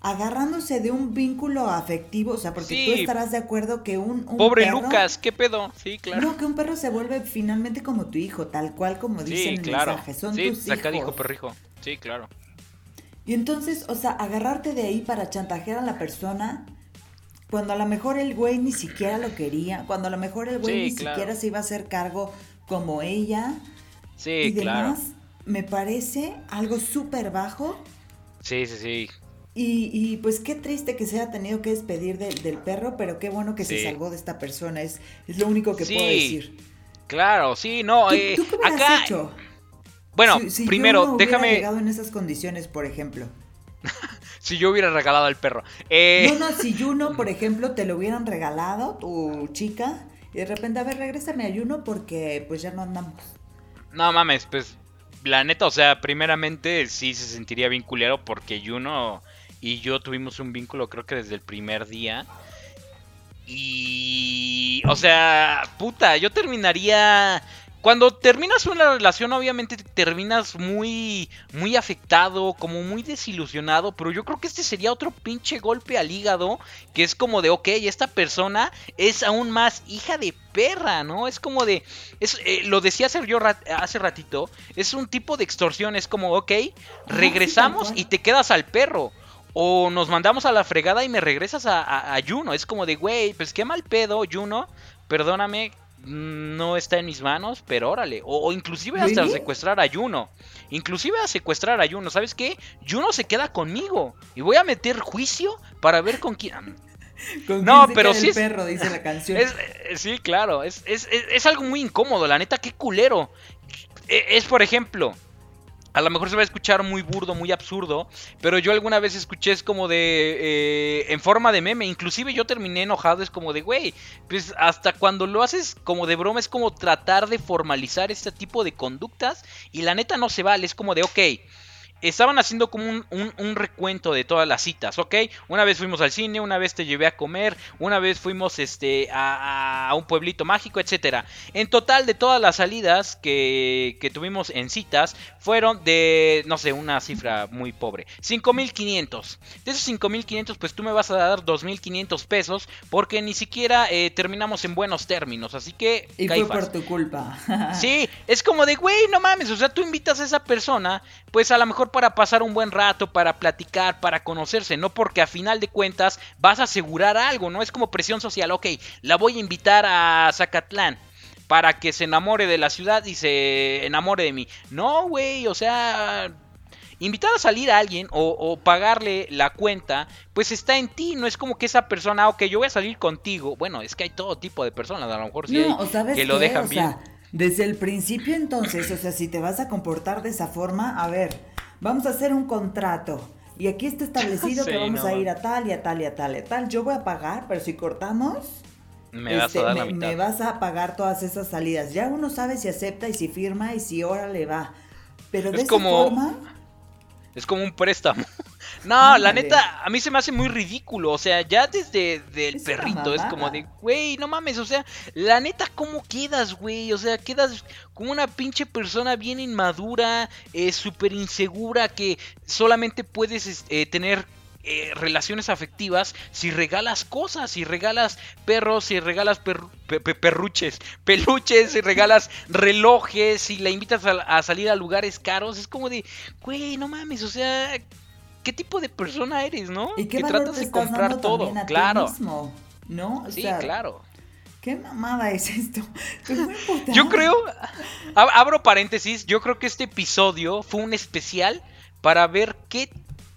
agarrándose de un vínculo afectivo, o sea, porque Sí. tú estarás de acuerdo que un, un Pobre perro- Lucas, ¿qué pedo? Sí, claro. No, que un perro se vuelve finalmente como tu hijo, tal cual como dicen sí, en el claro. mensaje. Son sí, tus acá hijos. perrijo. Sí, claro. Y entonces, o sea, agarrarte de ahí para chantajear a la persona, cuando a lo mejor el güey ni siquiera lo quería, cuando a lo mejor el güey ni claro. siquiera se iba a hacer cargo como ella Sí, y claro. demás, me parece algo súper bajo. Sí, sí, sí. Y, y, pues qué triste que se haya tenido que despedir del- del perro, pero qué bueno que se salvó de esta persona, es, es lo único que Sí, puedo decir. Claro, sí, no. ¿Tú, eh, tú qué acá. hecho? Bueno, Si- si yo primero, no hubiera déjame. llegado en esas condiciones, por ejemplo. Si yo hubiera regalado al perro. Eh, No, no, si Juno, por ejemplo, te lo hubieran regalado, tu chica, y de repente, a ver, regrésame a Juno porque pues ya no andamos. No mames, pues la neta, o sea, primeramente sí se sentiría bien culero porque Juno y yo tuvimos un vínculo creo que desde el primer día. Y... O sea, puta, yo terminaría... Cuando terminas una relación, obviamente terminas muy, muy afectado, como muy desilusionado, pero yo creo que este sería otro pinche golpe al hígado, que es como de, ok, esta persona es aún más hija de perra, ¿no? Es como de, es, eh, lo decía Sergio rat- hace ratito, es un tipo de extorsión, es como, ok, sí, regresamos y te quedas al perro. O nos mandamos a la fregada y me regresas a, a, a Juno. Es como de, güey, pues qué mal pedo, Juno. Perdóname, mm, no está en mis manos, pero órale. O, o inclusive hasta secuestrar a Juno. Inclusive a secuestrar a Juno. ¿Sabes qué? Juno se queda conmigo. Y voy a meter juicio para ver con quién... Con No, pero sí el es- perro, dice la canción. Es, eh, sí, claro, es, es, es- es algo muy incómodo, la neta, qué culero. Eh, Es, por ejemplo, a lo mejor se va a escuchar muy burdo, muy absurdo, pero yo alguna vez escuché es como de, eh, en forma de meme, inclusive yo terminé enojado, es como de, güey, pues hasta cuando lo haces como de broma es como tratar de formalizar este tipo de conductas y la neta no se vale, es como de, ok. Estaban haciendo como un, recuento de todas las citas, ¿ok? Una vez fuimos al cine, una vez te llevé a comer, una vez fuimos este, a, un pueblito mágico, etc. En total de todas las salidas que, que tuvimos en citas fueron de, no sé, una cifra muy pobre. 5.500. De esos 5.500 pues tú me vas a dar 2.500 pesos porque ni siquiera eh, terminamos en buenos términos, así que... Y fue por tu culpa. sí, es como de, güey, no mames, o sea, tú invitas a esa persona pues a lo mejor para pasar un buen rato, para platicar, para conocerse, no porque a final de cuentas vas a asegurar algo, no es como presión social, ok, la voy a invitar a Zacatlán para que se enamore de la ciudad y se enamore de mí. No, güey, o sea, invitar a salir a alguien o, pagarle la cuenta, pues está en ti, no es como que esa persona, ok, yo voy a salir contigo. Bueno, es que hay todo tipo de personas, a lo mejor sí que lo dejan bien. Desde el principio entonces, o sea, si te vas a comportar de esa forma, a ver, vamos a hacer un contrato. Y aquí está establecido que vamos a ir a tal y a tal y a tal y a tal. Yo voy a pagar, pero si cortamos, me, vas, a este, dar me, vas a pagar todas esas salidas. Ya uno sabe si acepta y si firma y si ahora le va. Pero de esa forma es como un préstamo. No, la neta, a mí se me hace muy ridículo. O sea, ya desde el perrito es como de, güey, no mames. O sea, la neta, ¿cómo quedas, güey? O sea, quedas como una pinche persona bien inmadura, eh, súper insegura, que solamente puedes eh, tener eh, relaciones afectivas si regalas cosas, si regalas perros, si regalas perruches, peluches, si regalas relojes, si la invitas a, salir a lugares caros, es como de, güey, no mames, o sea, ¿qué tipo de persona eres, no? ¿Y qué que tratas de comprar todo, claro. ¿No? sí, claro. ¿Qué mamada es esto? yo creo, abro paréntesis, yo creo que este episodio fue un especial para ver qué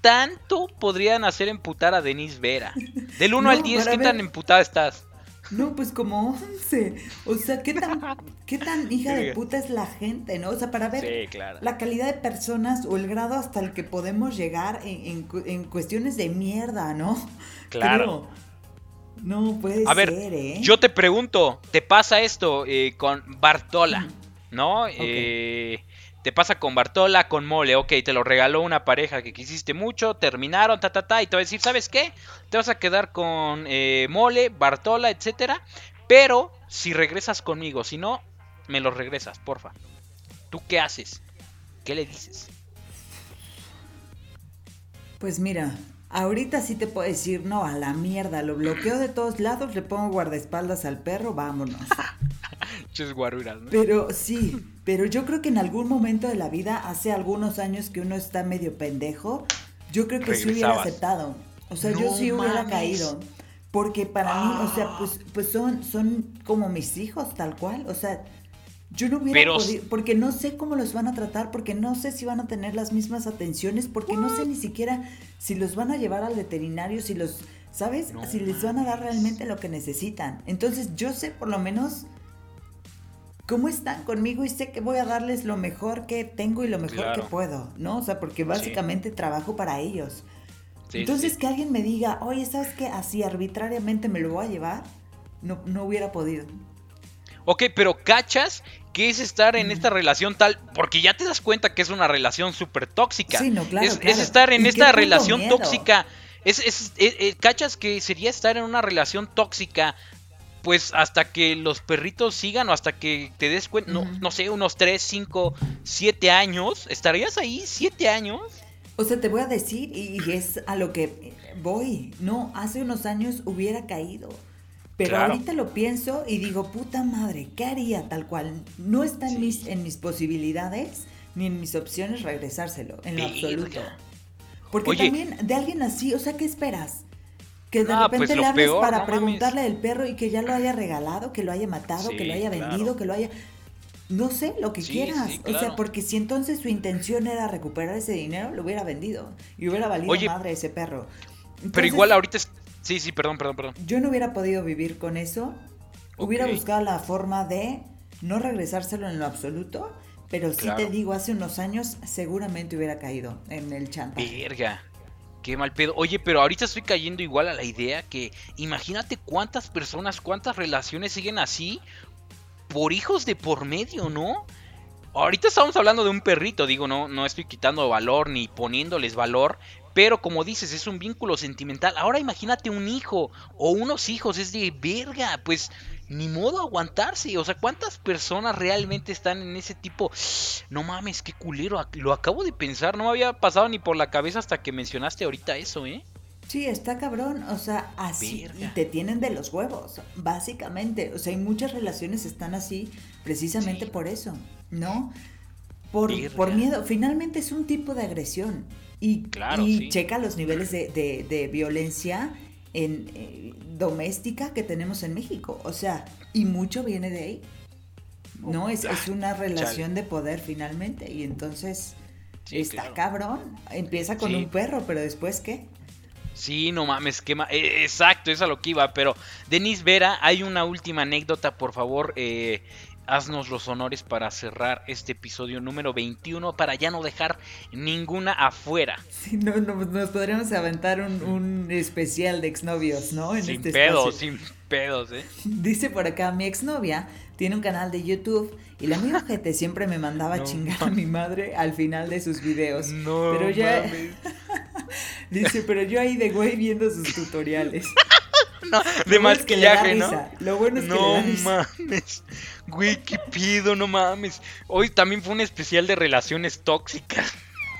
tanto podrían hacer emputar a Denise Vera? Del 1 al 10, ¿qué tan emputada estás? No, pues como 11. O sea, ¿qué tan, qué tan hija de puta es la gente, no? O sea, para ver la calidad de personas o el grado hasta el que podemos llegar en, cuestiones de mierda, ¿no? Claro. no puede A ver, ¿eh? Yo te pregunto, ¿te pasa esto eh, con Bartola? ¿No? Eh te pasa con Bartola, con Mole, ok, te lo regaló una pareja que quisiste mucho, terminaron, ta, ta, ta, y te va a decir, ¿sabes qué? Te vas a quedar con eh, Mole, Bartola, etcétera, pero si regresas conmigo, si no, me lo regresas, porfa. ¿Tú qué haces? ¿Qué le dices? Pues mira, ahorita sí te puedo decir, no, a la mierda, lo bloqueo de todos lados, le pongo guardaespaldas al perro, vámonos. guaruras, Pero sí, pero yo creo que en algún momento de la vida, hace algunos años que uno está medio pendejo, yo creo que sí hubiera aceptado. O sea, yo sí hubiera caído. Porque para mí, o sea, pues, pues son, son como mis hijos, tal cual. O sea, yo no hubiera podido, porque no sé cómo los van a tratar, porque no sé si van a tener las mismas atenciones, porque no sé ni siquiera si los van a llevar al veterinario, si los, ¿sabes? si les van a dar realmente lo que necesitan. Entonces yo sé por lo menos cómo están conmigo y sé que voy a darles lo mejor que tengo y lo mejor que puedo, ¿no? O sea, porque básicamente trabajo para ellos. Entonces que alguien me diga, oye, ¿sabes qué? Así arbitrariamente me lo voy a llevar, no, no hubiera podido. Ok, pero cachas que es estar en esta relación tal, porque ya te das cuenta que es una relación súper tóxica. Sí, no, claro, es, estar en esta relación tóxica. Es, es, eh, eh, cachas que sería estar en una relación tóxica pues hasta que los perritos sigan o hasta que te des cuenta, no, no, sé, unos 3, 5, 7 años, ¿estarías ahí 7 años? O sea, te voy a decir, y es a lo que voy, no, hace unos años hubiera caído. Pero ahorita lo pienso y digo, puta madre, ¿qué haría tal cual? No está en, mis, en mis posibilidades ni en mis opciones regresárselo, en lo absoluto. Porque también de alguien así, o sea, ¿qué esperas? Que de pues, repente le hables para preguntarle del perro y que ya lo haya regalado, que lo haya matado, que lo haya vendido, que lo haya... No sé, lo que quieras. O sea, porque si entonces su intención era recuperar ese dinero, lo hubiera vendido. Y hubiera valido madre ese perro. pero igual ahorita... Sí, sí, perdón, perdón, perdón. Yo no hubiera podido vivir con eso. Hubiera buscado la forma de no regresárselo en lo absoluto. Pero sí te digo, hace unos años seguramente hubiera caído en el chantaje. Verga. Qué mal pedo. Oye, pero ahorita estoy cayendo igual a la idea que imagínate cuántas personas, cuántas relaciones siguen así por hijos de por medio, ¿no? ahorita estamos hablando de un perrito, digo, no, no estoy quitando valor ni poniéndoles valor, pero como dices, es un vínculo sentimental. Ahora imagínate un hijo o unos hijos, es de verga, pues ni modo aguantarse. O sea, ¿cuántas personas realmente están en ese tipo? No mames, qué culero. Lo acabo de pensar, no me había pasado ni por la cabeza hasta que mencionaste ahorita eso, ¿eh? Sí, está cabrón, o sea, así y te tienen de los huevos, básicamente. O sea, hay muchas relaciones están así precisamente por eso, ¿no? Por, por, miedo. Finalmente es un tipo de agresión. Y, y checa los niveles de, de, violencia en, eh, doméstica que tenemos en México. O sea, y mucho viene de ahí. No, es, es una relación de poder finalmente. Y entonces está cabrón. Empieza con un perro, pero después qué? Sí, no mames, quema. Eh, exacto, es a lo que iba. Pero, Denis Vera, hay una última anécdota, por favor. Eh, haznos los honores para cerrar este episodio número 21 para ya no dejar ninguna afuera. Sí, no, nos podríamos aventar un, especial de exnovios, ¿no? En sin este pedos, sin pedos, ¿eh? Dice por acá, mi exnovia tiene un canal de YouTube y la amiga gente siempre me mandaba a chingar a mi madre al final de sus videos. No, pero ya... Dice, pero yo ahí de güey viendo sus tutoriales. no, de maquillaje, ¿no? Lo bueno es que no mames. Güey, qué pido, no mames. Hoy también fue un especial de relaciones tóxicas.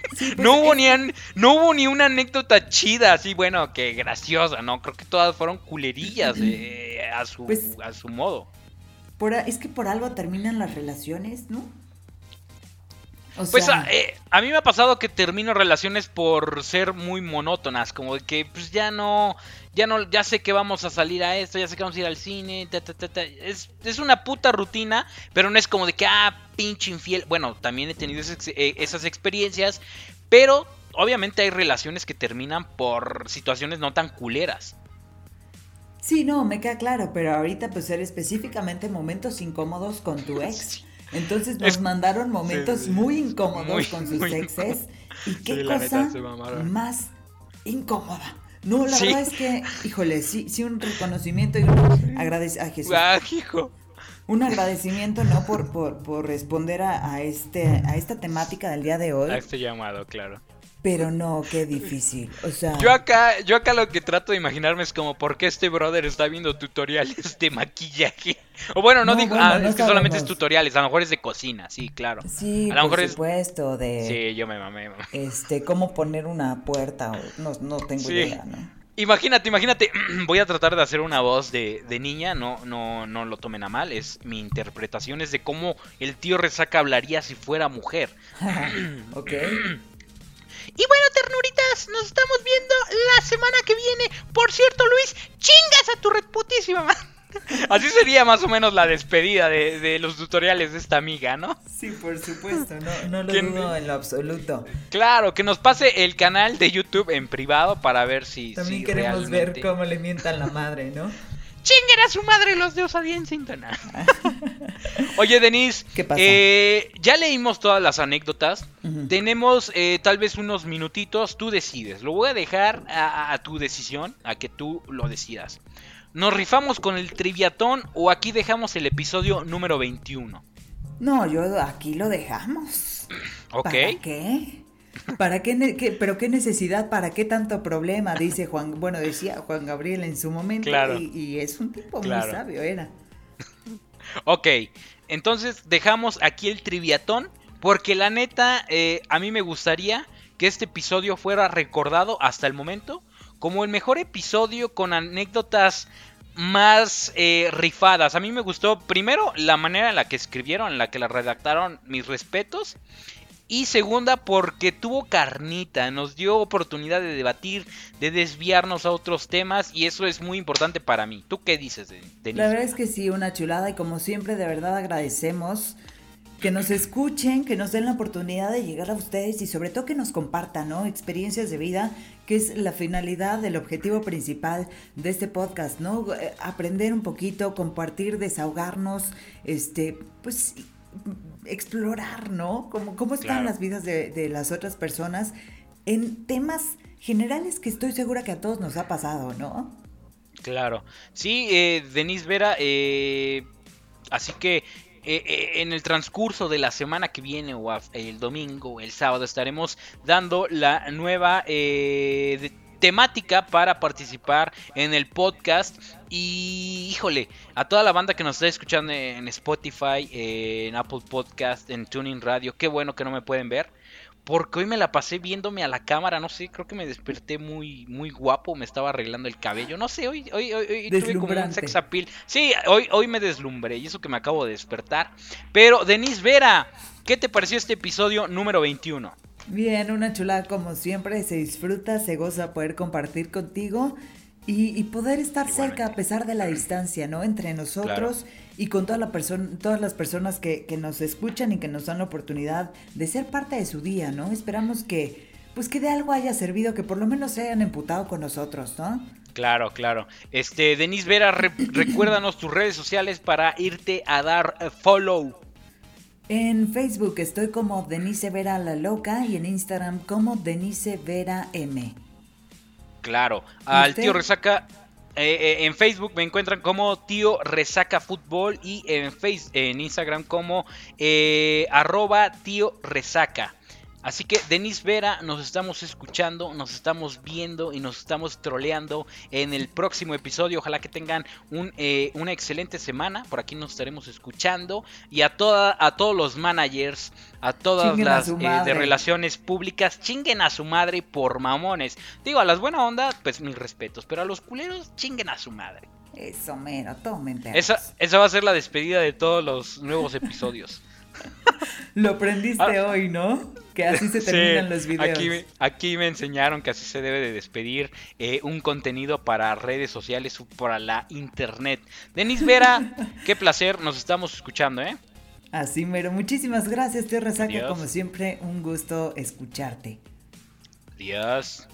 Pues no, hubo ni no hubo ni una anécdota chida, así, bueno, que graciosa, ¿no? Creo que todas fueron culerillas eh, a, su, pues a su modo. es que por algo terminan las relaciones, ¿no? pues eh, a, mí me ha pasado que termino relaciones por ser muy monótonas, como de que pues ya no, ya no, ya sé que vamos a salir a esto, ya sé que vamos a ir al cine, Es, es, una puta rutina, pero no es como de que, ah, pinche infiel. Bueno, también he tenido eh, esas experiencias, pero obviamente hay relaciones que terminan por situaciones no tan culeras. Sí, no, me queda claro, pero ahorita pues ser específicamente momentos incómodos con tu ex. Entonces nos mandaron momentos muy incómodos con sus exes. ¿Y qué cosa más incómoda? No, la verdad es que, híjole, sí, sí un reconocimiento y un agradecimiento a Jesús. Ah, hijo. Un agradecimiento, ¿no? Por, por, por responder a, a, este, a esta temática del día de hoy. A este llamado, claro. Pero no, qué difícil. O sea. Yo acá, yo acá lo que trato de imaginarme es como por qué este brother está viendo tutoriales de maquillaje. O bueno, no, digo, ah, es que solamente es tutoriales, a lo mejor es de cocina, sí, claro. Sí, a lo por supuesto, de. Sí, yo me mamé, Este, cómo poner una puerta, no, no tengo idea, ¿no? Imagínate, imagínate, voy a tratar de hacer una voz de, de, niña, no, no, no lo tomen a mal, es mi interpretación es de cómo el tío Resaca hablaría si fuera mujer. ok. Y bueno, ternuritas, nos estamos viendo la semana que viene. Por cierto, Luis, chingas a tu reputísima Así sería más o menos la despedida de, los tutoriales de esta amiga, ¿no? Sí, por supuesto, no, no lo dudo en lo absoluto. Claro, que nos pase el canal de YouTube en privado para ver si. También queremos ver cómo le mientan la madre, ¿no? ¡Chinguen a su madre los de Osadía en Sintana! Oye, Denise, ¿Qué pasa? Eh, ya leímos todas las anécdotas. Tenemos eh, tal vez unos minutitos. Tú decides. Lo voy a dejar a, tu decisión, a que tú lo decidas. ¿Nos rifamos con el triviatón o aquí dejamos el episodio número 21? No, yo aquí lo dejamos. Ok. ¿Para qué? ¿Para qué, pero qué necesidad, para qué tanto problema? Dice Juan, bueno, decía Juan Gabriel en su momento y, es un tipo muy sabio, era. ok, entonces dejamos aquí el triviatón porque la neta, eh, a mí me gustaría que este episodio fuera recordado hasta el momento como el mejor episodio con anécdotas más eh, rifadas. A mí me gustó primero la manera en la que escribieron, en la que la redactaron, mis respetos. Y segunda, porque tuvo carnita, nos dio oportunidad de debatir, de desviarnos a otros temas y eso es muy importante para mí. ¿Tú qué dices, Denise? La verdad es que sí, una chulada y como siempre de verdad agradecemos que nos escuchen, que nos den la oportunidad de llegar a ustedes y sobre todo que nos compartan, ¿no? Experiencias de vida, que es la finalidad, el objetivo principal de este podcast, ¿no? Aprender un poquito, compartir, desahogarnos, este, pues explorar, ¿no? Cómo, cómo están las vidas de, las otras personas en temas generales que estoy segura que a todos nos ha pasado, ¿no? Claro. Sí, eh, Denise Vera, eh, así que eh, eh, en el transcurso de la semana que viene o el domingo o el sábado estaremos dando la nueva temática para participar en el podcast. Y híjole, a toda la banda que nos está escuchando en Spotify, en Apple Podcast, en Tuning Radio, qué bueno que no me pueden ver. Porque hoy me la pasé viéndome a la cámara, no sé, creo que me desperté muy, muy guapo, me estaba arreglando el cabello, no sé, hoy, hoy, hoy, tuve como un sex appeal. Sí, hoy, hoy me deslumbré y eso que me acabo de despertar. Pero, Denise Vera, ¿qué te pareció este episodio número 21? Bien, una chulada como siempre, se disfruta, se goza poder compartir contigo y, poder estar cerca a pesar de la distancia, ¿no? Entre nosotros y con toda la todas las personas que, que, nos escuchan y que nos dan la oportunidad de ser parte de su día, ¿no? Esperamos que, pues que de algo haya servido, que por lo menos se hayan emputado con nosotros, ¿no? Claro, claro. Este, Denise Vera, recuérdanos tus redes sociales para irte a dar eh, follow. En Facebook estoy como Denise Vera la Loca y en Instagram como Denise Vera M. Claro, al tío Resaca eh, eh, en Facebook me encuentran como Tío Resaca Fútbol y en, face, en Instagram como eh, arroba Tío Resaca. Así que Denis Vera, nos estamos escuchando, nos estamos viendo y nos estamos troleando en el próximo episodio. Ojalá que tengan un, eh, una excelente semana. Por aquí nos estaremos escuchando. Y a, toda, a todos los managers, a todas las eh, de relaciones públicas, chinguen a su madre por mamones. Digo, a las buenas onda, pues mis respetos. Pero a los culeros, chinguen a su madre. Eso, mero, tomen esa, esa va a ser la despedida de todos los nuevos episodios. Lo aprendiste ah. hoy, ¿no? Que así se terminan los videos. Aquí, me enseñaron que así se debe de despedir eh, un contenido para redes sociales o para la internet. Denis Vera, qué placer, nos estamos escuchando, ¿eh? Así mero, muchísimas gracias, te Resaca, como siempre, un gusto escucharte. Adiós.